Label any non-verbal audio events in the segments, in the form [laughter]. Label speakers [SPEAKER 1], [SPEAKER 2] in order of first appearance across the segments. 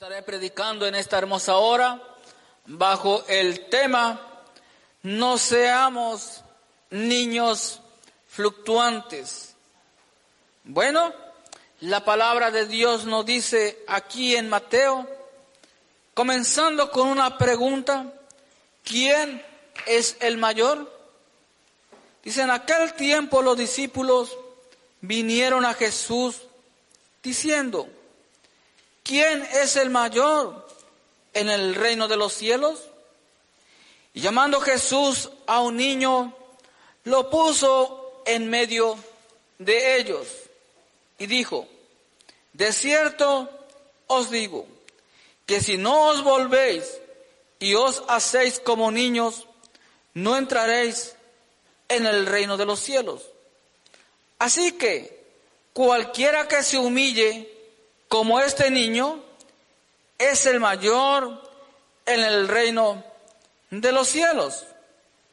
[SPEAKER 1] Estaré predicando en esta hermosa hora bajo el tema No seamos niños fluctuantes. Bueno, la palabra de Dios nos dice aquí en Mateo, comenzando con una pregunta, ¿quién es el mayor? Dice, en aquel tiempo los discípulos vinieron a Jesús diciendo, ¿quién es el mayor en el reino de los cielos? Y llamando Jesús a un niño, lo puso en medio de ellos y dijo, de cierto os digo, que si no os volvéis y os hacéis como niños, no entraréis en el reino de los cielos. Así que cualquiera que se humille como este niño es el mayor en el reino de los cielos.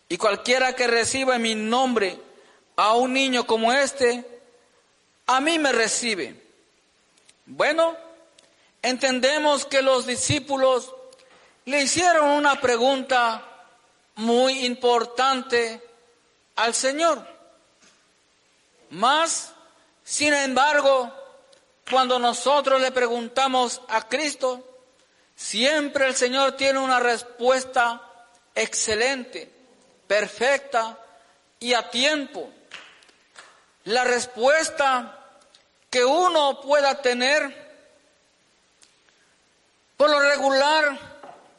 [SPEAKER 1] Y cualquiera que reciba en mi nombre a un niño como este, a mí me recibe. Bueno, entendemos que los discípulos le hicieron una pregunta muy importante al Señor. Más, sin embargo, cuando nosotros le preguntamos a Cristo, siempre el Señor tiene una respuesta excelente, perfecta y a tiempo. La respuesta que uno pueda tener, por lo regular,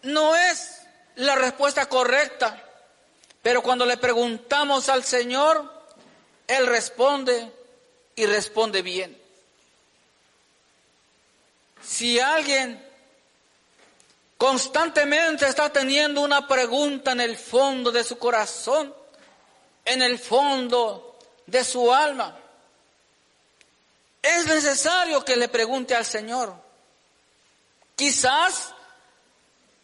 [SPEAKER 1] no es la respuesta correcta, pero cuando le preguntamos al Señor, Él responde y responde bien. Si alguien constantemente está teniendo una pregunta en el fondo de su corazón, en el fondo de su alma, es necesario que le pregunte al Señor. Quizás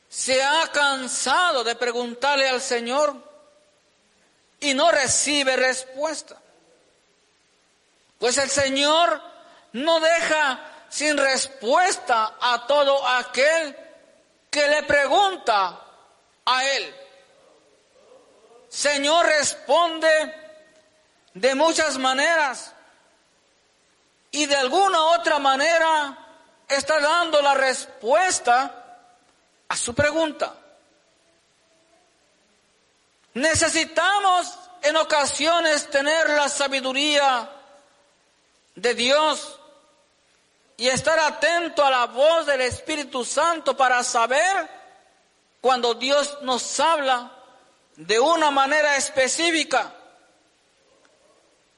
[SPEAKER 1] se ha cansado de preguntarle al Señor y no recibe respuesta. Pues el Señor no deja sin respuesta a todo aquel que le pregunta a Él. Señor responde de muchas maneras y de alguna otra manera está dando la respuesta a su pregunta. Necesitamos en ocasiones tener la sabiduría de Dios y estar atento a la voz del Espíritu Santo para saber cuando Dios nos habla de una manera específica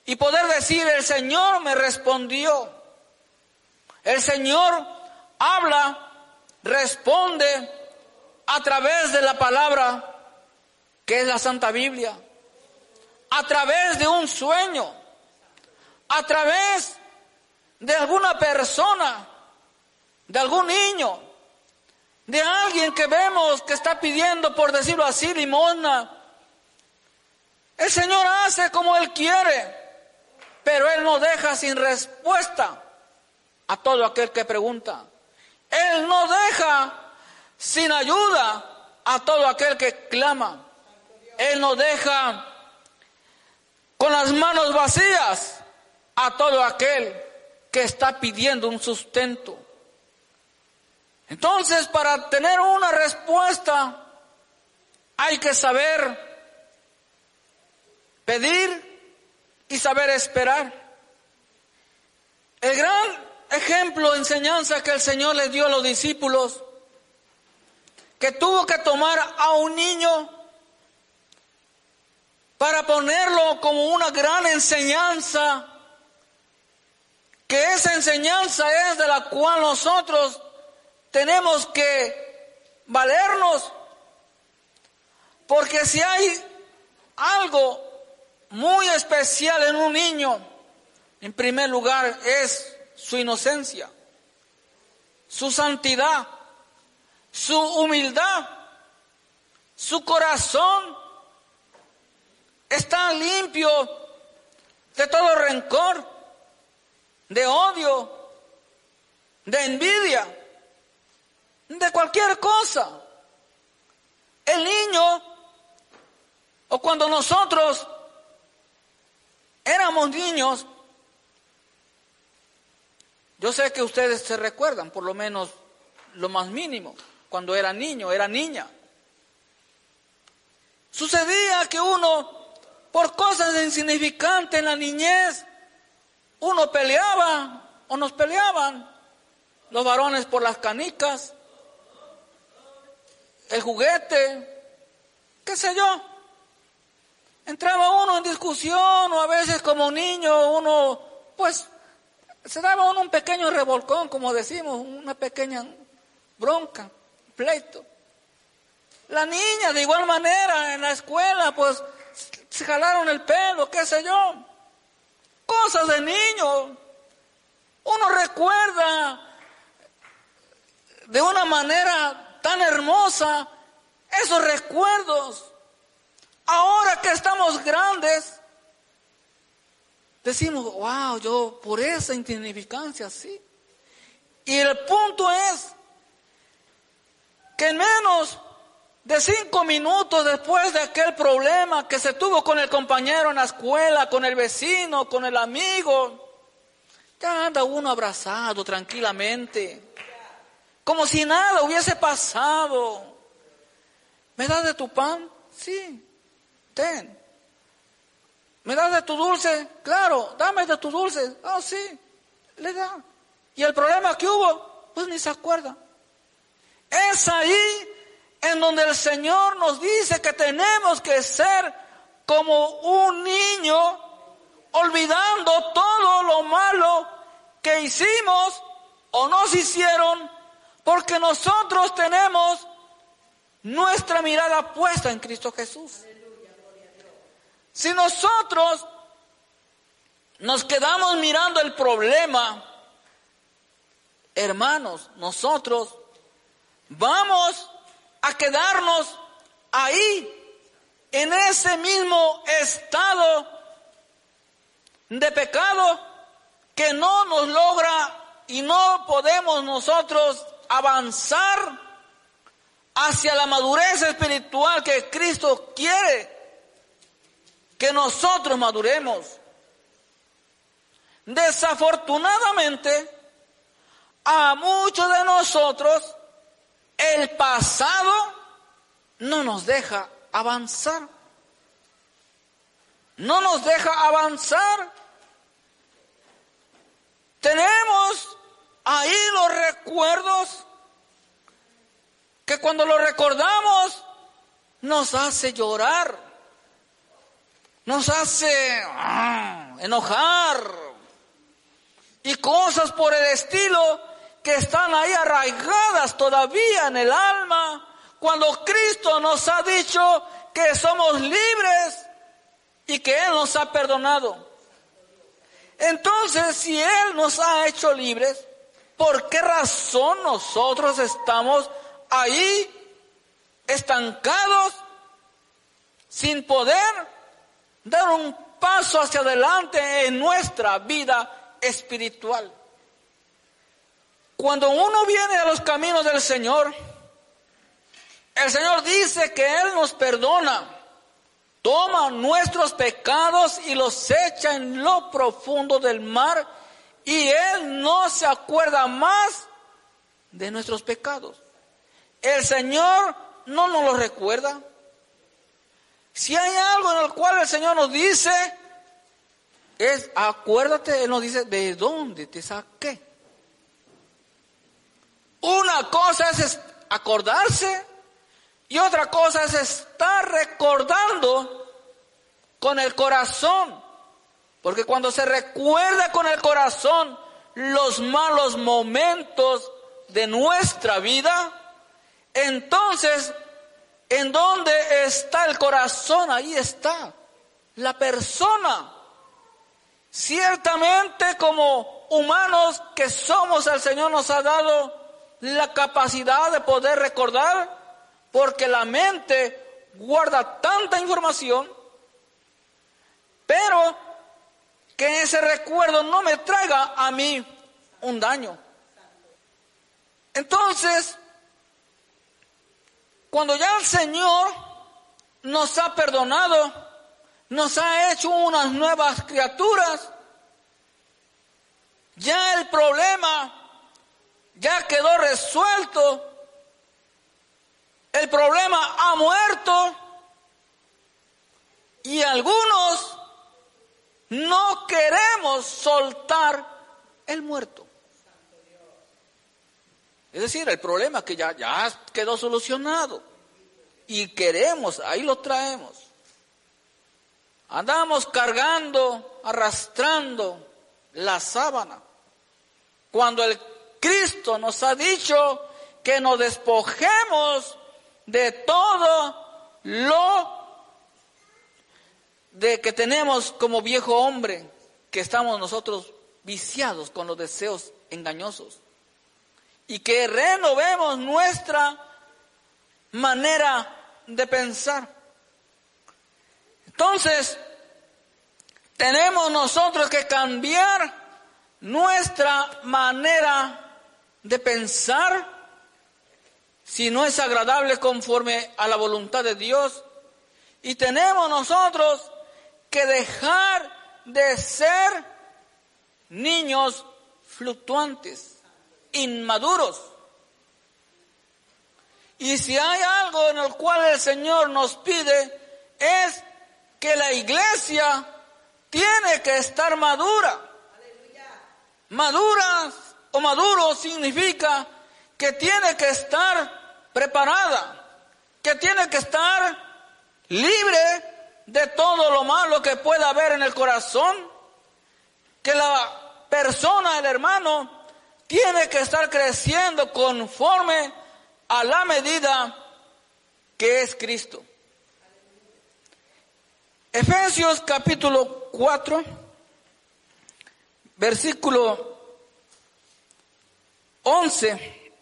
[SPEAKER 1] y poder decir, el Señor me respondió. El Señor habla, responde a través de la palabra que es la Santa Biblia, a través de un sueño, a través de alguna persona, de algún niño, de alguien que vemos que está pidiendo, por decirlo así, limosna. El Señor hace como Él quiere, pero Él no deja sin respuesta a todo aquel que pregunta. Él no deja sin ayuda a todo aquel que clama. Él no deja con las manos vacías a todo aquel que está pidiendo un sustento. Entonces, para tener una respuesta, hay que saber pedir y saber esperar. El gran ejemplo, enseñanza que el Señor le dio a los discípulos, que tuvo que tomar a un niño para ponerlo como una gran enseñanza que esa enseñanza es de la cual nosotros tenemos que valernos, porque si hay algo muy especial en un niño, en primer lugar es su inocencia, su santidad, su humildad, su corazón está limpio de todo rencor de odio, de envidia. de cualquier cosa. El niño, o cuando nosotros éramos niños, yo sé que ustedes se recuerdan, por lo menos lo más mínimo, cuando era niño, era niña. Sucedía que uno, por cosas insignificantes en la niñez, uno peleaba o nos peleaban, los varones por las canicas, el juguete, qué sé yo. Entraba uno en discusión o a veces como niño uno, pues, se daba uno un pequeño revolcón, como decimos, una pequeña bronca, pleito. La niña, de igual manera, en la escuela, pues, se jalaron el pelo, qué sé yo. Cosas de niño. Uno recuerda de una manera tan hermosa esos recuerdos. Ahora que estamos grandes, decimos, wow, yo por esa insignificancia, sí. Y el punto es que en menos de cinco minutos después de aquel problema que se tuvo con el compañero en la escuela, con el vecino, con el amigo, ya anda uno abrazado tranquilamente, como si nada hubiese pasado. ¿Me das de tu pan? Sí, ten. ¿Me das de tu dulce? Claro, dame de tu dulce. Ah, sí, le da. ¿Y el problema que hubo? Pues ni se acuerda. Es ahí en donde el Señor nos dice que tenemos que ser como un niño, olvidando todo lo malo que hicimos o nos hicieron, porque nosotros tenemos nuestra mirada puesta en Cristo Jesús. Si nosotros nos quedamos mirando el problema, hermanos, nosotros vamos a quedarnos ahí, en ese mismo estado de pecado que no nos logra y no podemos nosotros avanzar hacia la madurez espiritual que Cristo quiere que nosotros maduremos. Desafortunadamente, a muchos de nosotros el pasado no nos deja avanzar. No nos deja avanzar. Tenemos ahí los recuerdos que cuando los recordamos nos hace llorar, nos hace ah, enojar y cosas por el estilo que están ahí arraigadas todavía en el alma, cuando Cristo nos ha dicho que somos libres y que Él nos ha perdonado. Entonces, si Él nos ha hecho libres, ¿por qué razón nosotros estamos ahí estancados sin poder dar un paso hacia adelante en nuestra vida espiritual? Cuando uno viene a los caminos del Señor, el Señor dice que Él nos perdona, toma nuestros pecados y los echa en lo profundo del mar y Él no se acuerda más de nuestros pecados. El Señor no nos lo recuerda. Si hay algo en el cual el Señor nos dice, es acuérdate, Él nos dice, ¿de dónde te saqué? Una cosa es acordarse y otra cosa es estar recordando con el corazón. Porque cuando se recuerda con el corazón los malos momentos de nuestra vida, entonces, ¿en dónde está el corazón? Ahí está la persona. Ciertamente como humanos que somos, el Señor nos ha dado la capacidad de poder recordar, porque la mente guarda tanta información, pero que ese recuerdo no me traiga a mí un daño. Entonces, cuando ya el Señor nos ha perdonado, nos ha hecho unas nuevas criaturas, ya el problema ya quedó resuelto, el problema ha muerto y algunos no queremos soltar el muerto. Es decir, el problema que ya, ya quedó solucionado y queremos, ahí lo traemos. Andamos cargando, arrastrando la sábana. Cuando el Cristo nos ha dicho que nos despojemos de todo lo de que tenemos como viejo hombre, que estamos nosotros viciados con los deseos engañosos y que renovemos nuestra manera de pensar. Entonces, tenemos nosotros que cambiar nuestra manera de pensar si no es agradable conforme a la voluntad de Dios. Y tenemos nosotros que dejar de ser niños fluctuantes, inmaduros. Y si hay algo en el cual el Señor nos pide es que la iglesia tiene que estar madura. Madura maduro significa que tiene que estar preparada, que tiene que estar libre de todo lo malo que pueda haber en el corazón, que la persona, el hermano, tiene que estar creciendo conforme a la medida que es Cristo. Efesios capítulo 4, versículo 11,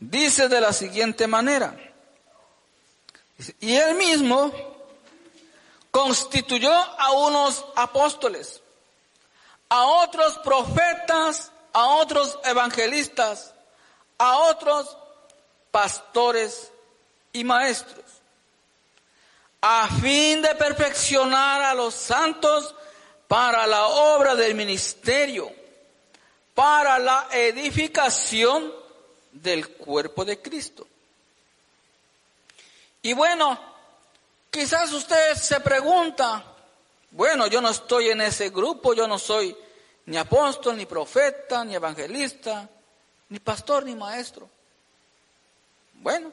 [SPEAKER 1] dice de la siguiente manera, y él mismo constituyó a unos apóstoles, a otros profetas, a otros evangelistas, a otros pastores y maestros, a fin de perfeccionar a los santos para la obra del ministerio, para la edificación del cuerpo de Cristo. Y bueno, Quizás usted se pregunta, bueno, yo no estoy en ese grupo, yo no soy ni apóstol, ni profeta, ni evangelista, ni pastor, ni maestro. Bueno,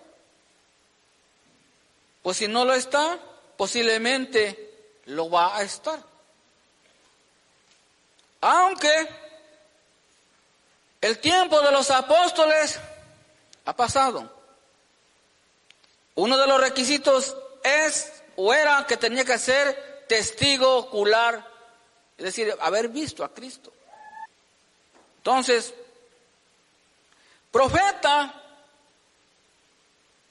[SPEAKER 1] pues si no lo está, posiblemente lo va a estar. Aunque el tiempo de los apóstoles ha pasado. Uno de los requisitos es o era que tenía que ser testigo ocular, es decir, haber visto a Cristo. Entonces, profeta,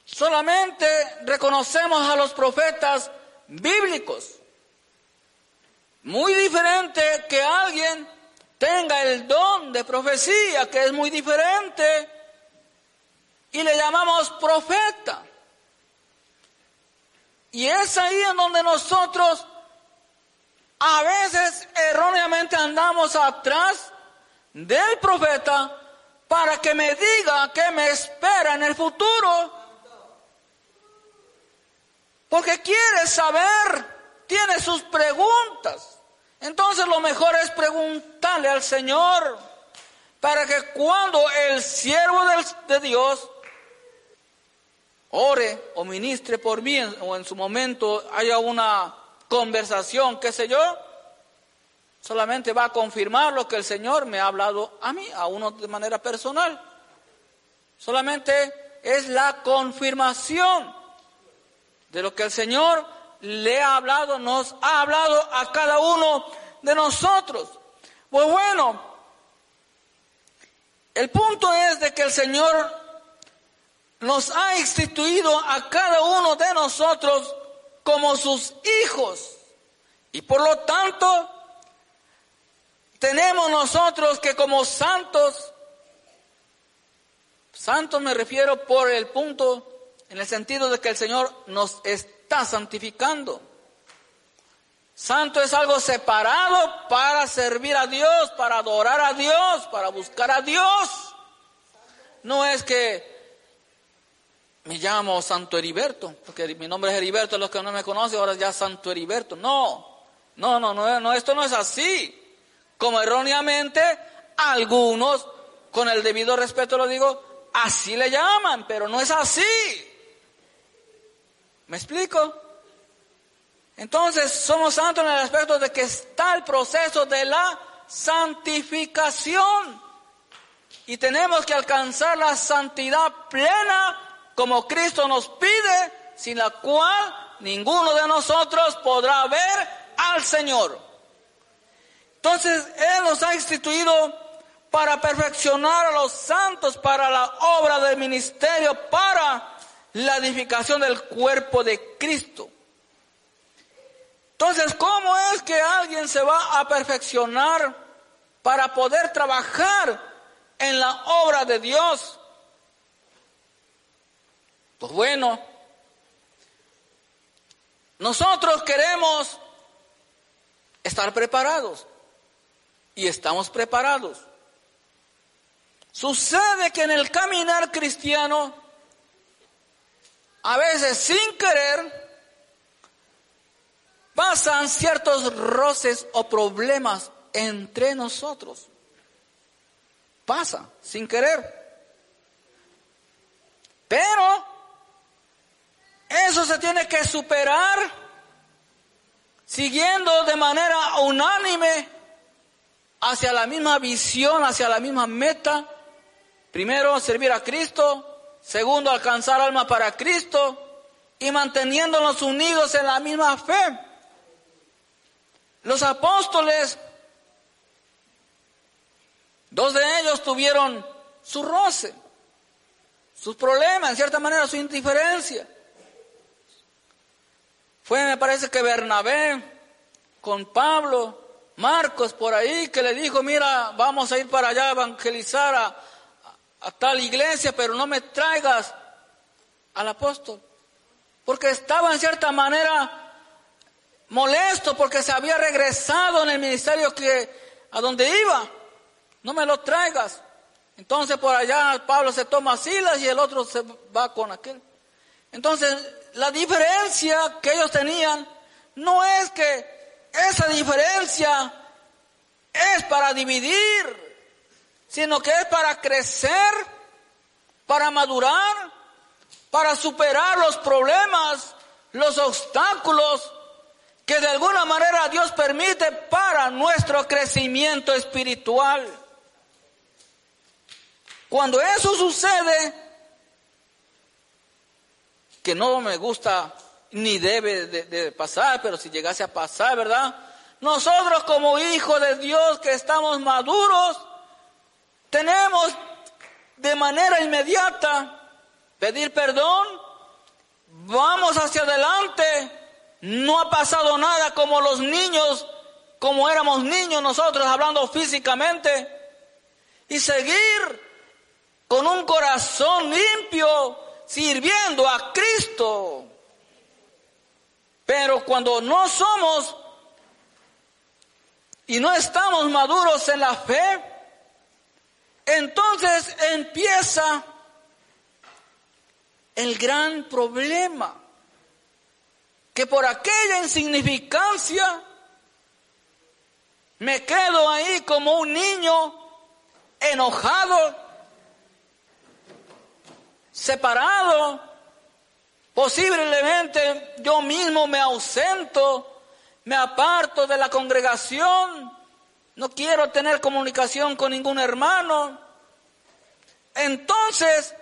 [SPEAKER 1] solamente reconocemos a los profetas bíblicos. Muy diferente que alguien tenga el don de profecía, que es muy diferente, y le llamamos profeta. Y es ahí en donde nosotros a veces erróneamente andamos atrás del profeta para que me diga qué me espera en el futuro. Porque quiere saber, tiene sus preguntas. Entonces lo mejor es preguntarle al Señor para que cuando el siervo de Dios ore o ministre por mí o en su momento haya una conversación, qué sé yo, solamente va a confirmar lo que el Señor me ha hablado a mí, a uno de manera personal. Solamente es la confirmación de lo que el Señor le ha hablado, nos ha hablado a cada uno de nosotros. Pues bueno, el punto es de que el Señor nos ha instituido a cada uno de nosotros como sus hijos. Y por lo tanto, tenemos nosotros que como santos, santos me refiero por el punto en el sentido de que el Señor nos está santificando. Santo es algo separado para servir a Dios, para adorar a Dios, para buscar a Dios. No es que me llamo Santo Heriberto, porque mi nombre es Heriberto, los que no me conocen ahora ya Santo Heriberto. No, no, no, no, no, esto no es así. Como erróneamente algunos, con el debido respeto lo digo, así le llaman, pero no es así. ¿Me explico? Entonces somos santos en el aspecto de que está el proceso de la santificación. Y tenemos que alcanzar la santidad plena como Cristo nos pide, sin la cual ninguno de nosotros podrá ver al Señor. Entonces Él nos ha instituido para perfeccionar a los santos para la obra del ministerio, para la edificación del cuerpo de Cristo. Entonces, ¿cómo es que alguien se va a perfeccionar para poder trabajar en la obra de Dios? Pues bueno, nosotros queremos estar preparados y estamos preparados. Sucede que en el caminar cristiano, a veces sin querer, pasan ciertos roces o problemas entre nosotros. Pasa, sin querer. Pero eso se tiene que superar siguiendo de manera unánime hacia la misma visión, hacia la misma meta Primero, servir a Cristo. Segundo, alcanzar alma para Cristo. Y manteniéndonos unidos en la misma fe. Los apóstoles, dos de ellos tuvieron su roce, sus problemas, en cierta manera su indiferencia. Fue, me parece que Bernabé con Pablo, Marcos por ahí, que le dijo, mira, vamos a ir para allá a evangelizar a, a tal iglesia, pero no me traigas al apóstol. Porque estaba en cierta manera molesto porque se había regresado en el ministerio que a donde iba. No me lo traigas. Entonces por allá Pablo se toma Silas y el otro se va con aquel. Entonces la diferencia que ellos tenían no es que esa diferencia es para dividir sino que es para crecer, para madurar, para superar los problemas, los obstáculos que de alguna manera Dios permite para nuestro crecimiento espiritual. Cuando eso sucede, que no me gusta ni debe de, pasar, pero si llegase a pasar, ¿verdad? Nosotros como hijos de Dios que estamos maduros, tenemos de manera inmediata pedir perdón, vamos hacia adelante, no ha pasado nada como los niños, como éramos niños nosotros hablando físicamente, y seguir con un corazón limpio, sirviendo a Cristo. Pero cuando no somos y no estamos maduros en la fe, entonces empieza el gran problema, que por aquella insignificancia me quedo ahí como un niño enojado, separado, posiblemente yo mismo me ausento, me aparto de la congregación, no quiero tener comunicación con ningún hermano. Entonces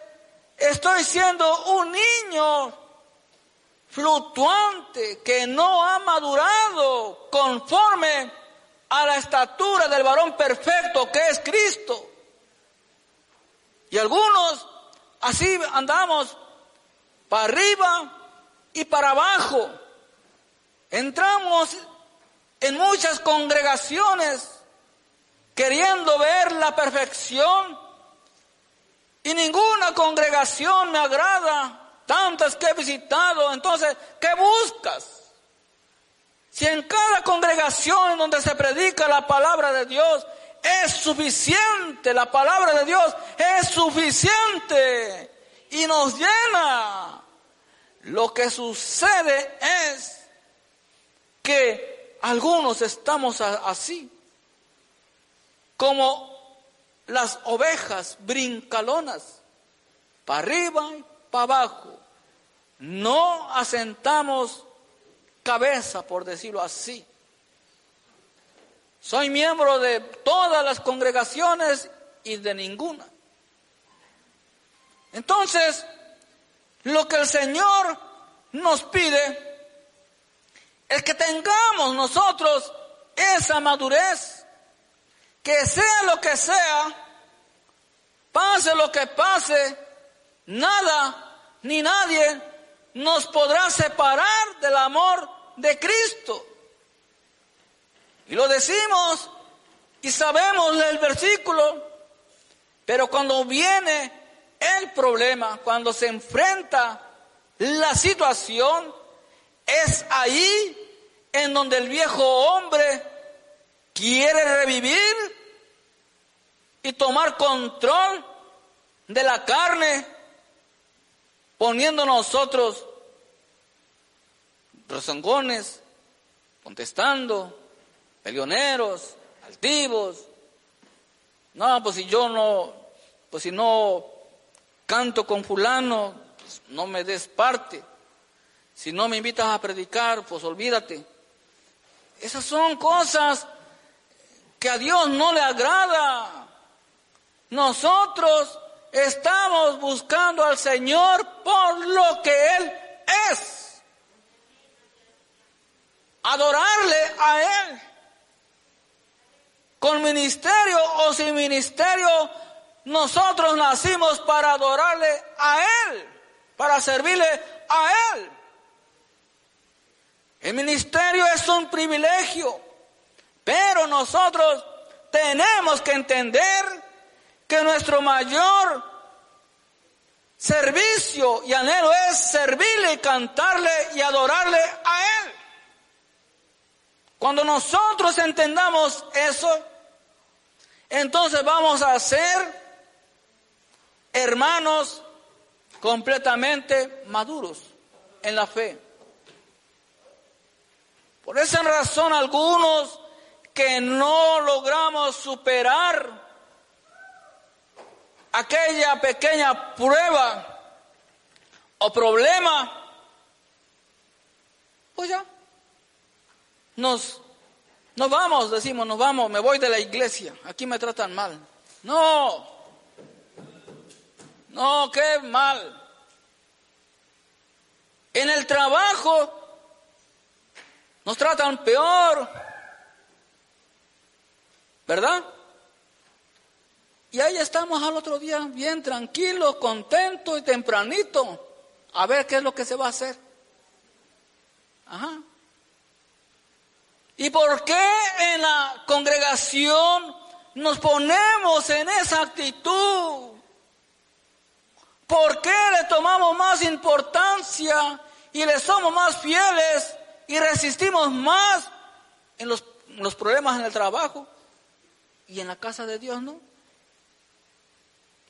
[SPEAKER 1] estoy siendo un niño fluctuante que no ha madurado conforme a la estatura del varón perfecto que es Cristo. Y algunos así andamos para arriba y para abajo. Entramos en muchas congregaciones queriendo ver la perfección y ninguna congregación me agrada tantas que he visitado, entonces, ¿qué buscas? Si en cada congregación donde se predica la palabra de Dios es suficiente, la palabra de Dios es suficiente y nos llena. Lo que sucede es que algunos estamos así, como las ovejas brincalonas, para arriba y para abajo. No asentamos cabeza, por decirlo así. Soy miembro de todas las congregaciones y de ninguna. Entonces, lo que el Señor nos pide es que tengamos nosotros esa madurez, que sea lo que sea, pase lo que pase, nada ni nadie nos podrá separar del amor de Cristo. Y lo decimos y sabemos el versículo, pero cuando viene el problema, cuando se enfrenta la situación, es ahí en donde el viejo hombre quiere revivir y tomar control de la carne, poniendo nosotros rezongones, contestando, peleoneros, altivos. No, pues si yo no, pues si no canto con fulano, pues no me des parte. Si no me invitas a predicar, pues olvídate. Esas son cosas que a Dios no le agrada. Nosotros estamos buscando al Señor por lo que Él es. Adorarle a Él. Con ministerio o sin ministerio, nosotros nacimos para adorarle a Él, para servirle a Él. El ministerio es un privilegio, pero nosotros tenemos que entender que nuestro mayor servicio y anhelo es servirle y cantarle y adorarle a Él. Cuando nosotros entendamos eso, entonces vamos a ser hermanos completamente maduros en la fe. Por esa razón algunos que no logramos superar aquella pequeña prueba o problema, pues ya, nos, nos vamos, decimos, nos vamos, me voy de la iglesia, aquí me tratan mal. No, no, qué mal. En el trabajo nos tratan peor. ¿Verdad? Y ahí estamos al otro día bien tranquilos, contentos y tempranito. A ver qué es lo que se va a hacer. Ajá. ¿Y por qué en la congregación nos ponemos en esa actitud? ¿Por qué le tomamos más importancia y le somos más fieles y resistimos más en los, los problemas en el trabajo y en la casa de Dios, ¿no?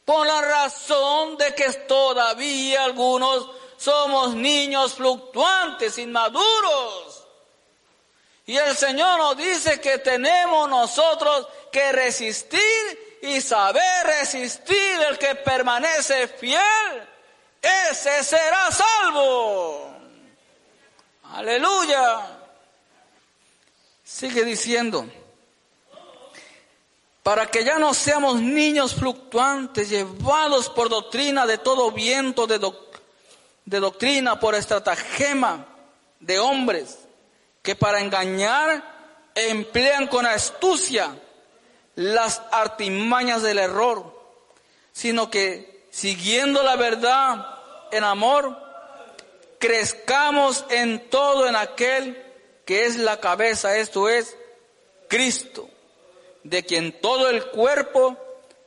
[SPEAKER 1] Por la razón de que todavía algunos somos niños fluctuantes, inmaduros. Y el Señor nos dice que tenemos nosotros que resistir y saber resistir. El que permanece fiel, ese será salvo. Aleluya. Sigue diciendo, para que ya no seamos niños fluctuantes, llevados por doctrina de todo viento de, de doctrina, por estratagema de hombres, que para engañar emplean con astucia las artimañas del error, sino que siguiendo la verdad en amor, crezcamos en todo en aquel que es la cabeza, esto es Cristo, de quien todo el cuerpo,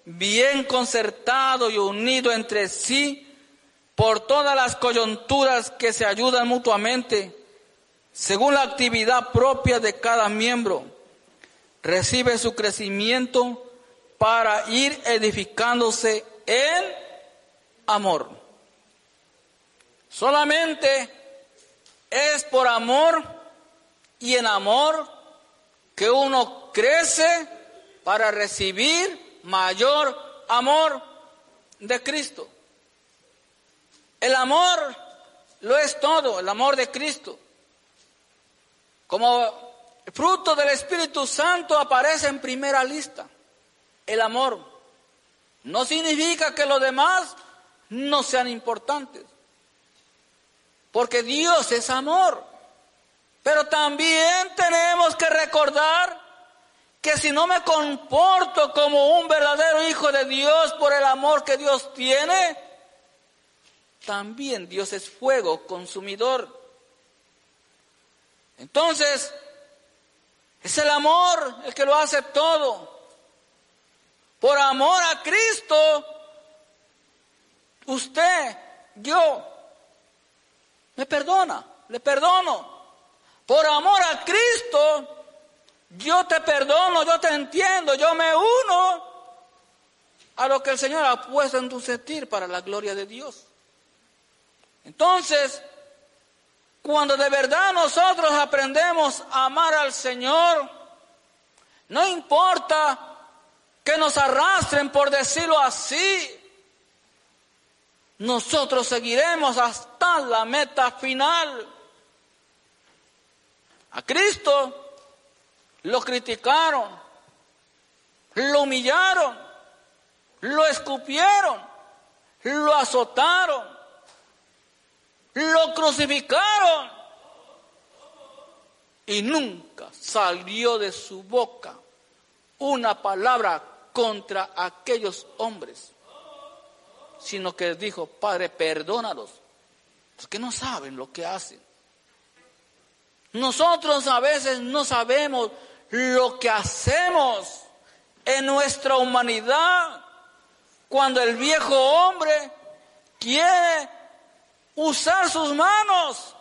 [SPEAKER 1] bien concertado y unido entre sí, por todas las coyunturas que se ayudan mutuamente, según la actividad propia de cada miembro, recibe su crecimiento para ir edificándose en amor. Solamente es por amor y en amor que uno crece para recibir mayor amor de Cristo. El amor lo es todo, el amor de Cristo. Como fruto del Espíritu Santo aparece en primera lista, el amor. No significa que los demás no sean importantes. Porque Dios es amor. Pero también tenemos que recordar que si no me comporto como un verdadero hijo de Dios por el amor que Dios tiene, también Dios es fuego consumidor. Entonces, es el amor el que lo hace todo. Por amor a Cristo, usted, yo, me perdona, le perdono. Por amor a Cristo, yo te perdono, yo te entiendo, yo me uno a lo que el Señor ha puesto en tu sentir para la gloria de Dios. Entonces, cuando de verdad nosotros aprendemos a amar al Señor, no importa que nos arrastren, por decirlo así, nosotros seguiremos hasta la meta final. A Cristo lo criticaron, lo humillaron, lo escupieron, lo azotaron, lo crucificaron y nunca salió de su boca una palabra contra aquellos hombres sino que dijo, Padre, perdónalos, porque no saben lo que hacen. Nosotros a veces no sabemos lo que hacemos en nuestra humanidad cuando el viejo hombre quiere usar sus manos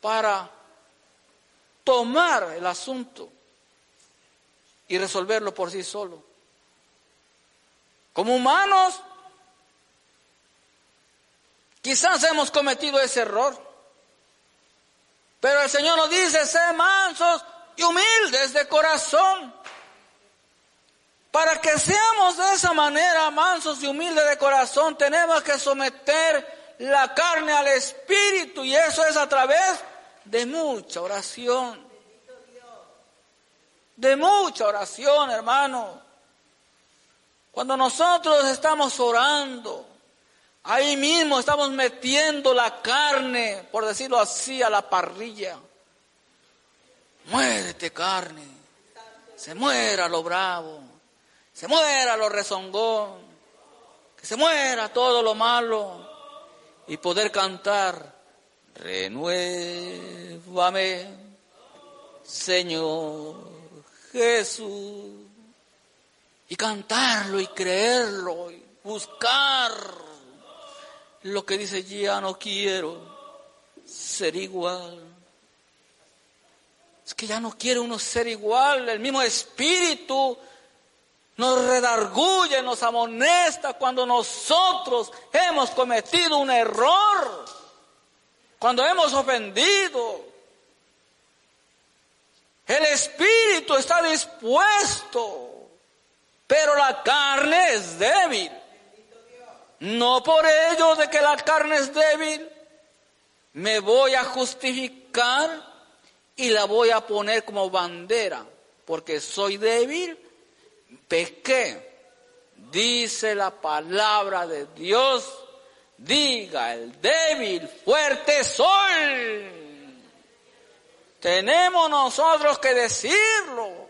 [SPEAKER 1] para tomar el asunto y resolverlo por sí solo. Como humanos, quizás hemos cometido ese error. Pero el Señor nos dice, sé mansos y humildes de corazón. Para que seamos de esa manera mansos y humildes de corazón, tenemos que someter la carne al espíritu y eso es a través de mucha oración. De mucha oración, hermano. Cuando nosotros estamos orando, ahí mismo estamos metiendo la carne, por decirlo así, a la parrilla. Muérete carne, se muera lo bravo, se muera lo rezongón, que se muera todo lo malo. Y poder cantar, renuévame, Señor Jesús. Y cantarlo y creerlo y buscar lo que dice ya no quiero ser igual. Es que ya no quiere uno ser igual, el mismo espíritu nos redarguye, nos amonesta cuando nosotros hemos cometido un error, cuando hemos ofendido. El espíritu está dispuesto pero la carne es débil. No por ello de que la carne es débil, me voy a justificar y la voy a poner como bandera, porque soy débil, pequé. Dice la palabra de Dios, diga el débil, fuerte soy. Tenemos nosotros que decirlo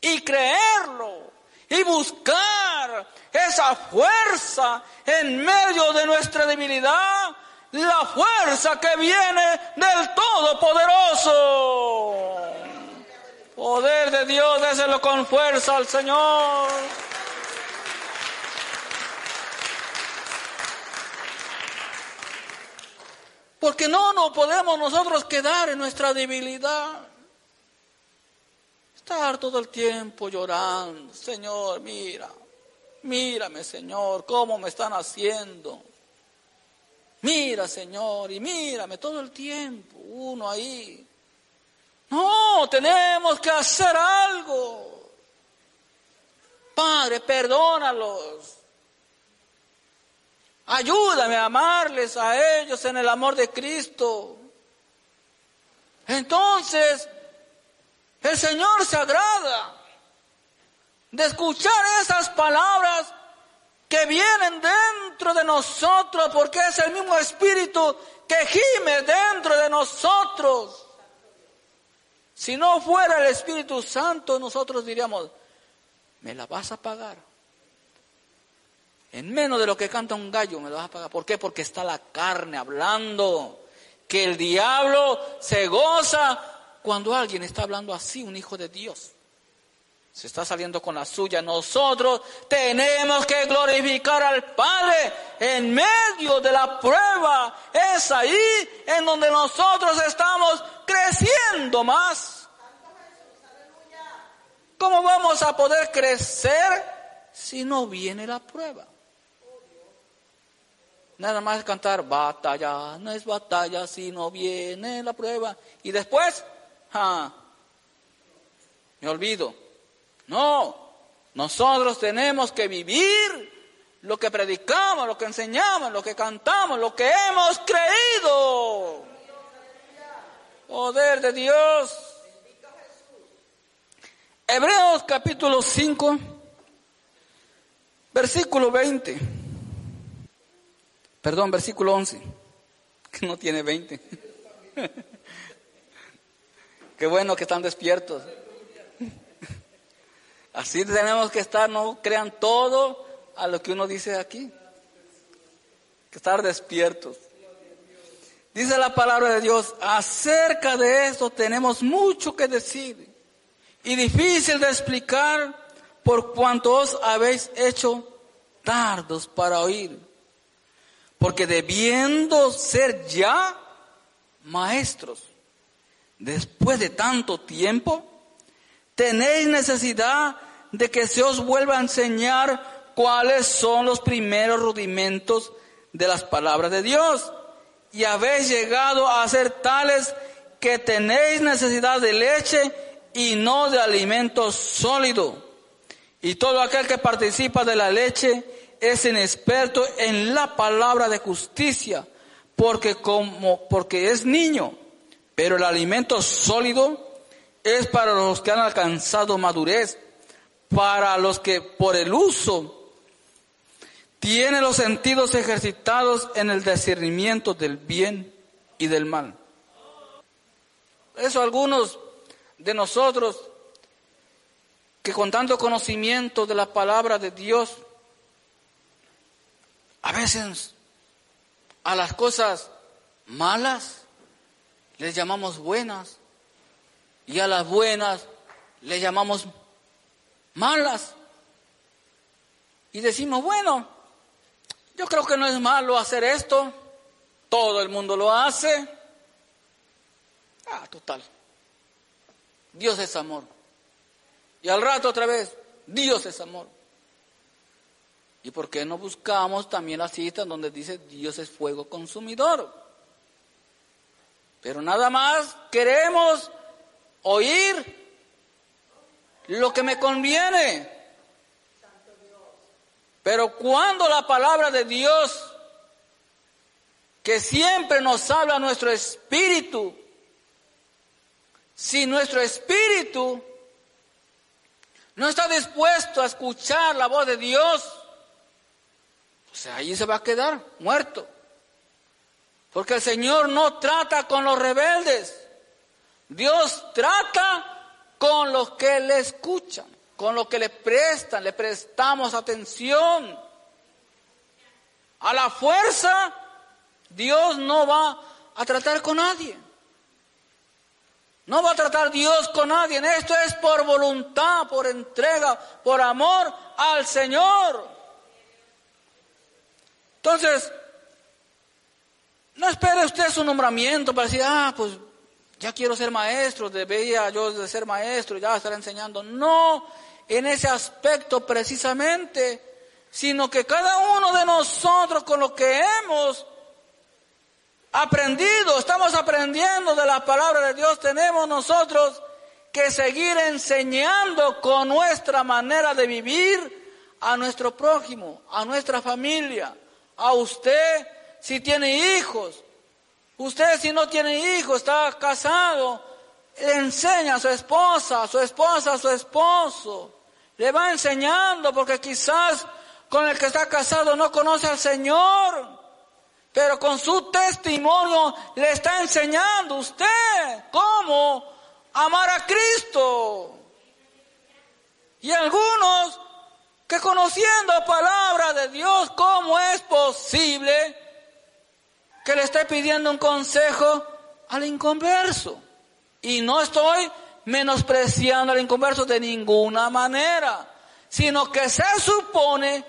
[SPEAKER 1] y creerlo y buscar esa fuerza en medio de nuestra debilidad, la fuerza que viene del Todopoderoso. Poder de Dios, déselo con fuerza al Señor. Porque no nos podemos nosotros quedar en nuestra debilidad. Estar todo el tiempo llorando, Señor, mira, mírame, Señor, cómo me están haciendo. Mira, Señor, y mírame todo el tiempo, uno ahí. No, tenemos que hacer algo. Padre, perdónalos. Ayúdame a amarles a ellos en el amor de Cristo. Entonces, el Señor se agrada de escuchar esas palabras que vienen dentro de nosotros, porque es el mismo Espíritu que gime dentro de nosotros. Si no fuera el Espíritu Santo, nosotros diríamos, me la vas a pagar. En menos de lo que canta un gallo me la vas a pagar. ¿Por qué? Porque está la carne hablando. Que el diablo se goza cuando alguien está hablando así, un hijo de Dios, se está saliendo con la suya, nosotros tenemos que glorificar al Padre en medio de la prueba. Es ahí en donde nosotros estamos creciendo más. ¿Cómo vamos a poder crecer si no viene la prueba? Nada más cantar batalla, no es batalla si no viene la prueba. Y después Ah, me olvido. No, nosotros tenemos que vivir lo que predicamos, lo que enseñamos, lo que cantamos, lo que hemos creído. Poder de Dios. Hebreos capítulo 5, versículo 20. Perdón, versículo 11, que no tiene 20. [laughs] Qué bueno que están despiertos. Así tenemos que estar, no crean todo a lo que uno dice aquí. Que estar despiertos. Dice la palabra de Dios, acerca de esto tenemos mucho que decir y difícil de explicar por cuanto os habéis hecho tardos para oír. Porque debiendo ser ya maestros después de tanto tiempo? ¿Tenéis necesidad de que se os vuelva a enseñar cuáles son los primeros rudimentos de las palabras de Dios? Y habéis llegado a ser tales que tenéis necesidad de leche y no de alimento sólido. Y todo aquel que participa de la leche es inexperto en la palabra de justicia, porque como porque es niño. Pero el alimento sólido es para los que han alcanzado madurez, para los que por el uso tienen los sentidos ejercitados en el discernimiento del bien y del mal. Eso algunos de nosotros que con tanto conocimiento de la palabra de Dios, a veces a las cosas malas les llamamos buenas y a las buenas les llamamos malas. Y decimos, bueno, yo creo que no es malo hacer esto, todo el mundo lo hace. Ah, total. Dios es amor. Y al rato otra vez, Dios es amor. ¿Y por qué no buscamos también la cita donde dice Dios es fuego consumidor? Pero nada más queremos oír lo que me conviene. Pero cuando la palabra de Dios, que siempre nos habla nuestro espíritu, si nuestro espíritu no está dispuesto a escuchar la voz de Dios, pues ahí se va a quedar muerto. Porque el Señor no trata con los rebeldes. Dios trata con los que le escuchan, con los que le prestan, le prestamos atención. A la fuerza, Dios no va a tratar con nadie. No va a tratar Dios con nadie. Esto es por voluntad, por entrega, por amor al Señor. Entonces, No espere usted su nombramiento para decir, ah, pues ya quiero ser maestro, debería yo de ser maestro, ya estar enseñando. No, en ese aspecto precisamente, sino que cada uno de nosotros con lo que hemos aprendido, estamos aprendiendo de la palabra de Dios, tenemos nosotros que seguir enseñando con nuestra manera de vivir a nuestro prójimo, a nuestra familia, a usted si tiene hijos, usted si no tiene hijos, está casado, le enseña a su esposa, a su esposa, a su esposo, le va enseñando porque quizás con el que está casado no conoce al Señor pero con su testimonio le está enseñando usted cómo amar a Cristo. Y algunos que conociendo palabra de Dios, ¿cómo es posible que le esté pidiendo un consejo al inconverso? Y no estoy menospreciando al inconverso de ninguna manera, sino que se supone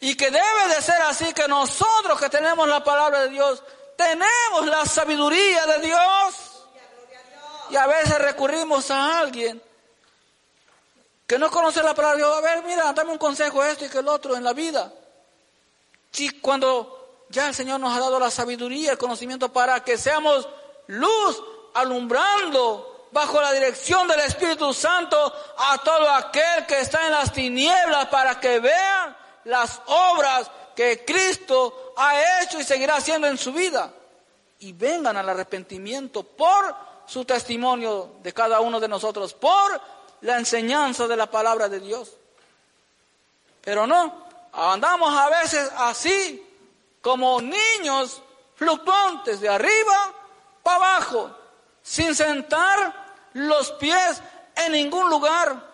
[SPEAKER 1] y que debe de ser así que nosotros que tenemos la palabra de Dios, tenemos la sabiduría de Dios. Y a veces recurrimos a alguien que no conoce la palabra de Dios. A ver, mira, dame un consejo esto y que el otro en la vida. Si cuando ya el Señor nos ha dado la sabiduría, el conocimiento para que seamos luz alumbrando bajo la dirección del Espíritu Santo a todo aquel que está en las tinieblas para que vean las obras que Cristo ha hecho y seguirá haciendo en su vida y vengan al arrepentimiento por su testimonio de cada uno de nosotros, por la enseñanza de la palabra de Dios. Pero no, andamos a veces así, como niños fluctuantes de arriba para abajo, sin sentar los pies en ningún lugar.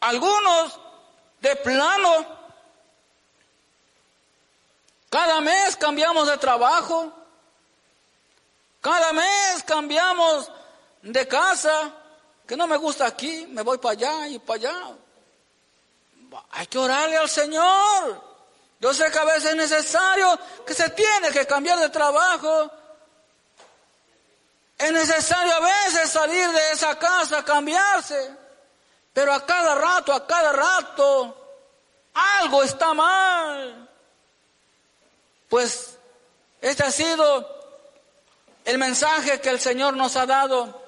[SPEAKER 1] Algunos de plano. Cada mes cambiamos de trabajo. Cada mes cambiamos de casa. Que no me gusta aquí, me voy para allá y para allá. Hay que orarle al Señor. Yo sé que a veces es necesario que se tiene que cambiar de trabajo. Es necesario a veces salir de esa casa, cambiarse. Pero a cada rato, a cada rato, algo está mal. Pues este ha sido el mensaje que el Señor nos ha dado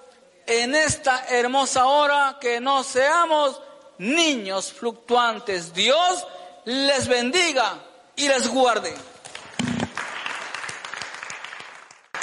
[SPEAKER 1] en esta hermosa hora, que no seamos niños fluctuantes. Dios les bendiga y les guarde.